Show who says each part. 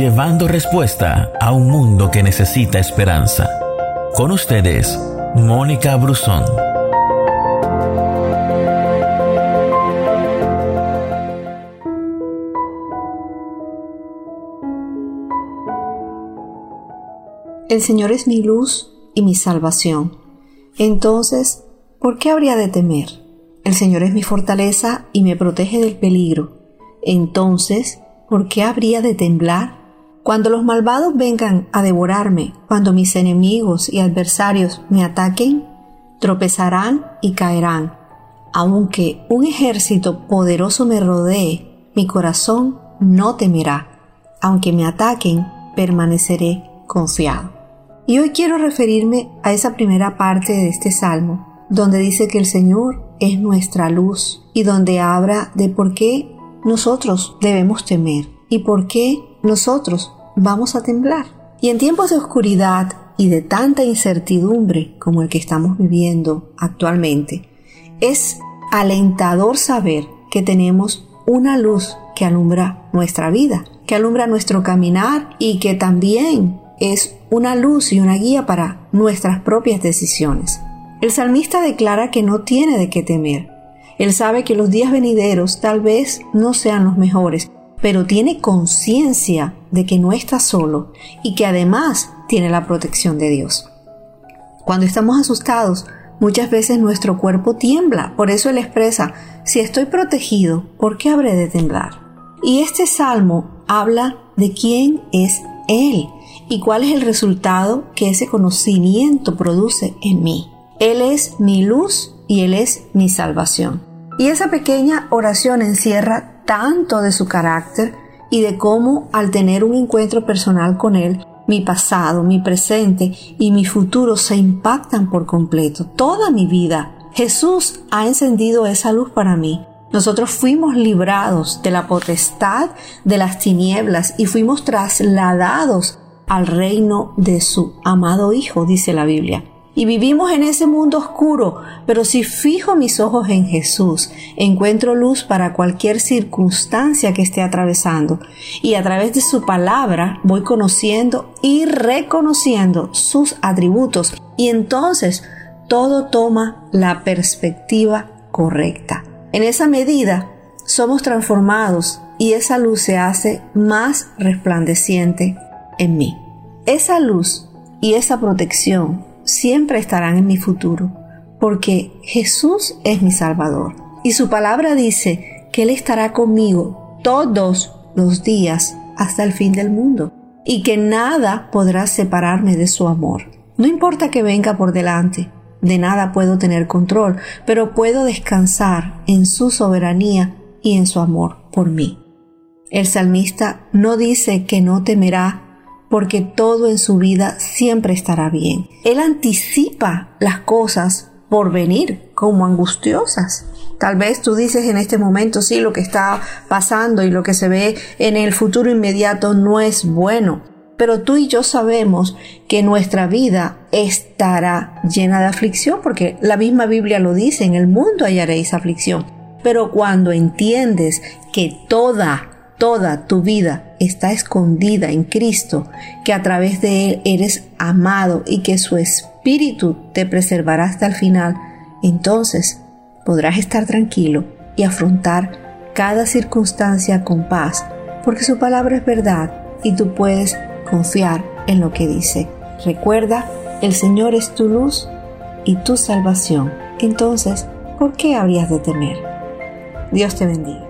Speaker 1: llevando respuesta a un mundo que necesita esperanza. Con ustedes, Mónica Brusón.
Speaker 2: El Señor es mi luz y mi salvación. Entonces, ¿por qué habría de temer? El Señor es mi fortaleza y me protege del peligro. Entonces, ¿por qué habría de temblar? Cuando los malvados vengan a devorarme, cuando mis enemigos y adversarios me ataquen, tropezarán y caerán. Aunque un ejército poderoso me rodee, mi corazón no temerá. Aunque me ataquen, permaneceré confiado. Y hoy quiero referirme a esa primera parte de este salmo, donde dice que el Señor es nuestra luz y donde habla de por qué nosotros debemos temer y por qué nosotros vamos a temblar. Y en tiempos de oscuridad y de tanta incertidumbre como el que estamos viviendo actualmente, es alentador saber que tenemos una luz que alumbra nuestra vida, que alumbra nuestro caminar y que también es una luz y una guía para nuestras propias decisiones. El salmista declara que no tiene de qué temer. Él sabe que los días venideros tal vez no sean los mejores, pero tiene conciencia de que no está solo y que además tiene la protección de Dios. Cuando estamos asustados, muchas veces nuestro cuerpo tiembla, por eso él expresa, si estoy protegido, ¿por qué habré de temblar? Y este salmo habla de quién es Él y cuál es el resultado que ese conocimiento produce en mí. Él es mi luz y Él es mi salvación. Y esa pequeña oración encierra tanto de su carácter y de cómo al tener un encuentro personal con Él, mi pasado, mi presente y mi futuro se impactan por completo. Toda mi vida. Jesús ha encendido esa luz para mí. Nosotros fuimos librados de la potestad de las tinieblas y fuimos trasladados al reino de su amado Hijo, dice la Biblia. Y vivimos en ese mundo oscuro, pero si fijo mis ojos en Jesús, encuentro luz para cualquier circunstancia que esté atravesando. Y a través de su palabra voy conociendo y reconociendo sus atributos. Y entonces todo toma la perspectiva correcta. En esa medida somos transformados y esa luz se hace más resplandeciente en mí. Esa luz y esa protección siempre estarán en mi futuro, porque Jesús es mi Salvador. Y su palabra dice que Él estará conmigo todos los días hasta el fin del mundo, y que nada podrá separarme de su amor. No importa que venga por delante, de nada puedo tener control, pero puedo descansar en su soberanía y en su amor por mí. El salmista no dice que no temerá porque todo en su vida siempre estará bien. Él anticipa las cosas por venir como angustiosas. Tal vez tú dices en este momento, sí, lo que está pasando y lo que se ve en el futuro inmediato no es bueno. Pero tú y yo sabemos que nuestra vida estará llena de aflicción, porque la misma Biblia lo dice, en el mundo hallaréis aflicción. Pero cuando entiendes que toda toda tu vida está escondida en Cristo, que a través de Él eres amado y que su Espíritu te preservará hasta el final, entonces podrás estar tranquilo y afrontar cada circunstancia con paz, porque su palabra es verdad y tú puedes confiar en lo que dice. Recuerda, el Señor es tu luz y tu salvación. Entonces, ¿por qué habrías de temer? Dios te bendiga.